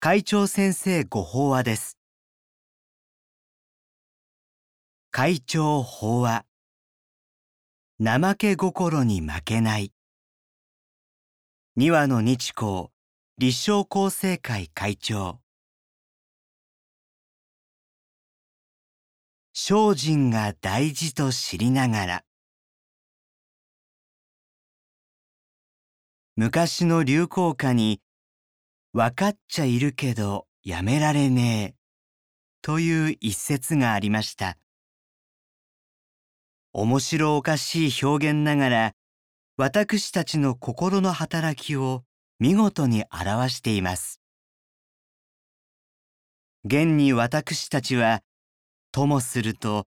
会長先生ご法話です。会長法話。怠け心に負けない。二羽の日光立正厚生会会長。精進が大事と知りながら。昔の流行歌に分かっちゃいるけどやめられねえという一節がありました。面白おかしい表現ながら私たちの心の働きを見事に表しています。現に私たちはともすると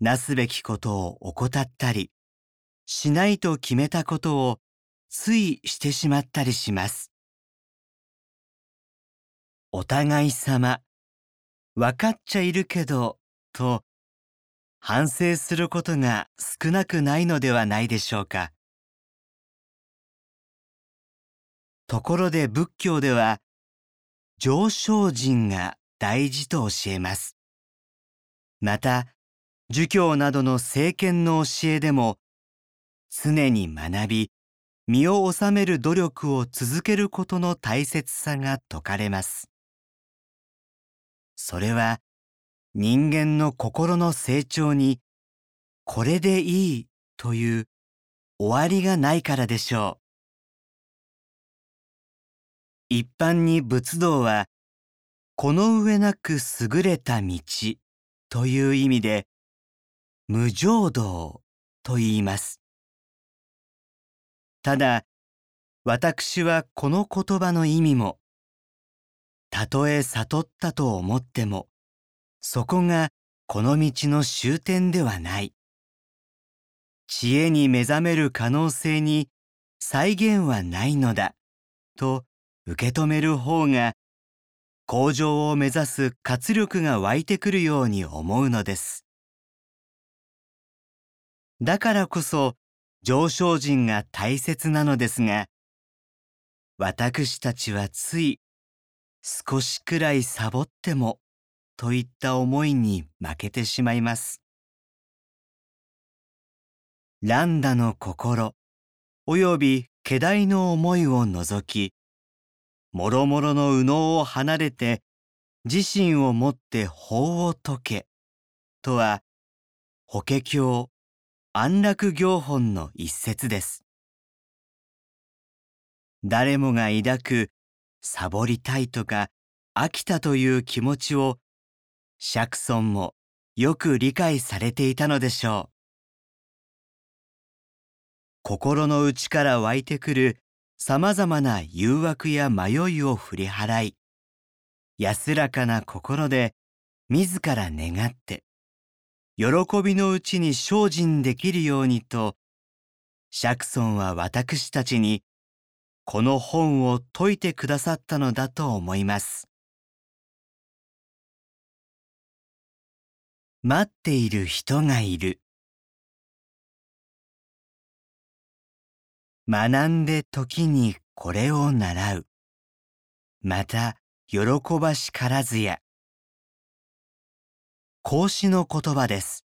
なすべきことを怠ったりしないと決めたことをついしてしまったりします。お互い様、わかっちゃいるけど、と反省することが少なくないのではないでしょうか。ところで仏教では、上昇人が大事と教えます。また、儒教などの政権の教えでも、常に学び、身を収める努力を続けることの大切さが説かれます。それは人間の心の成長にこれでいいという終わりがないからでしょう。一般に仏道はこの上なく優れた道という意味で無常道と言います。ただ私はこの言葉の意味もたとえ悟ったと思ってもそこがこの道の終点ではない。知恵に目覚める可能性に再現はないのだと受け止める方が向上を目指す活力が湧いてくるように思うのです。だからこそ上昇人が大切なのですが私たちはつい少しくらいサボってもといった思いに負けてしまいます。ランダの心および家代の思いを除きもろもろの右脳を離れて自身をもって法を解けとは法華経安楽行本の一節です。誰もが抱くサボりたいとか飽きたという気持ちを釈尊もよく理解されていたのでしょう。心の内から湧いてくるさまざまな誘惑や迷いを振り払い安らかな心で自ら願って喜びのうちに精進できるようにと釈尊は私たちにこの本を解いてくださったのだと思います。待っている人がいる。学んで時にこれを習う。また喜ばしからずや。孔子の言葉です。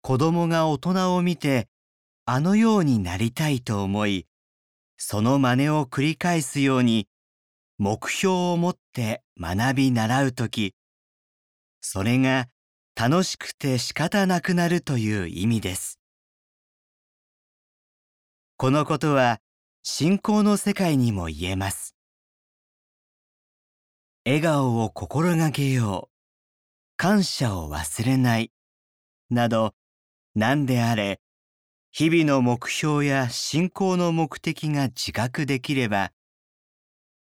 子供が大人を見てあのようになりたいと思い、その真似を繰り返すように目標を持って学び習うとき、それが楽しくて仕方なくなるという意味です。このことは信仰の世界にも言えます。笑顔を心がけよう。感謝を忘れない。など、何であれ、日々の目標や信仰の目的が自覚できれば、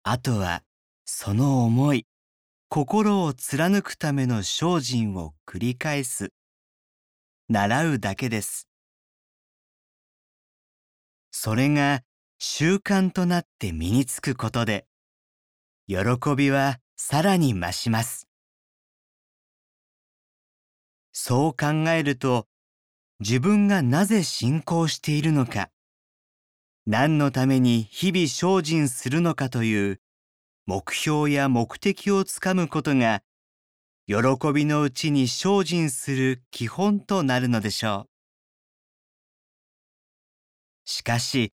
あとはその思い、心を貫くための精進を繰り返す、習うだけです。それが習慣となって身につくことで、喜びはさらに増します。そう考えると、自分がなぜ信仰しているのか、何のために日々精進するのかという目標や目的をつかむことが喜びのうちに精進する基本となるのでしょう。しかし、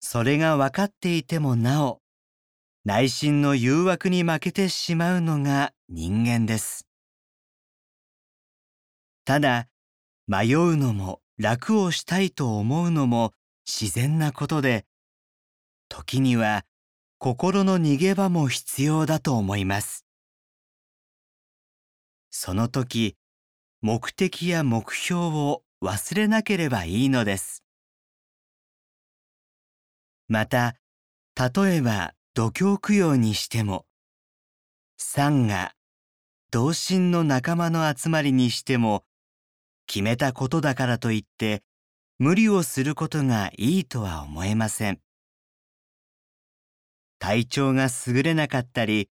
それが分かっていてもなお、内心の誘惑に負けてしまうのが人間です。ただ、迷うのも楽をしたいと思うのも自然なことで、時には心の逃げ場も必要だと思います。その時、目的や目標を忘れなければいいのです。また、例えば度胸供養にしても、ンが同心の仲間の集まりにしても、決めたことだからといって無理をすることがいいとは思えません。体調が優れなかったり、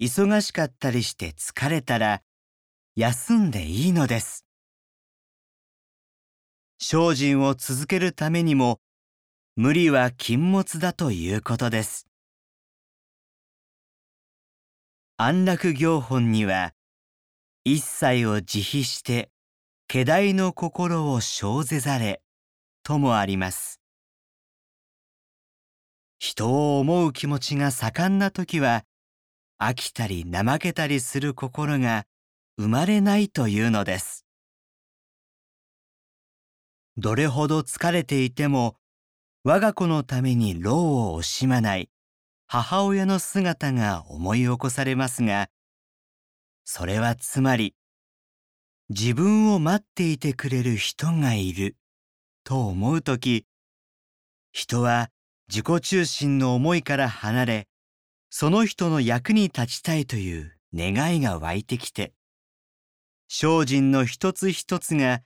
忙しかったりして疲れたら、休んでいいのです。精進を続けるためにも、無理は禁物だということです。安楽行本には、一切を慈悲して、家代の心を生ぜざれ、ともあります。人を思う気持ちが盛んな時は飽きたり怠けたりする心が生まれないというのです。どれほど疲れていても我が子のために労を惜しまない母親の姿が思い起こされますがそれはつまり自分を待っていてくれる人がいると思う時人は自己中心の思いから離れ、その人の役に立ちたいという願いが湧いてきて、精進の一つ一つが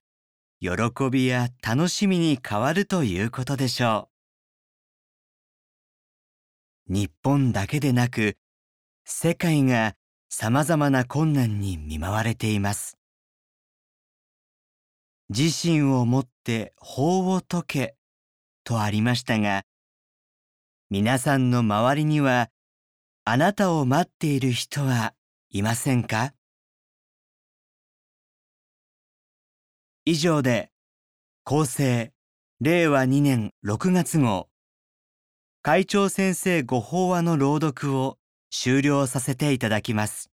喜びや楽しみに変わるということでしょう。日本だけでなく、世界が様々な困難に見舞われています。自身をもって法を解けとありましたが、皆さんの周りにはあなたを待っている人はいませんか？以上で厚生令和2年6月号会長先生ご法話の朗読を終了させていただきます。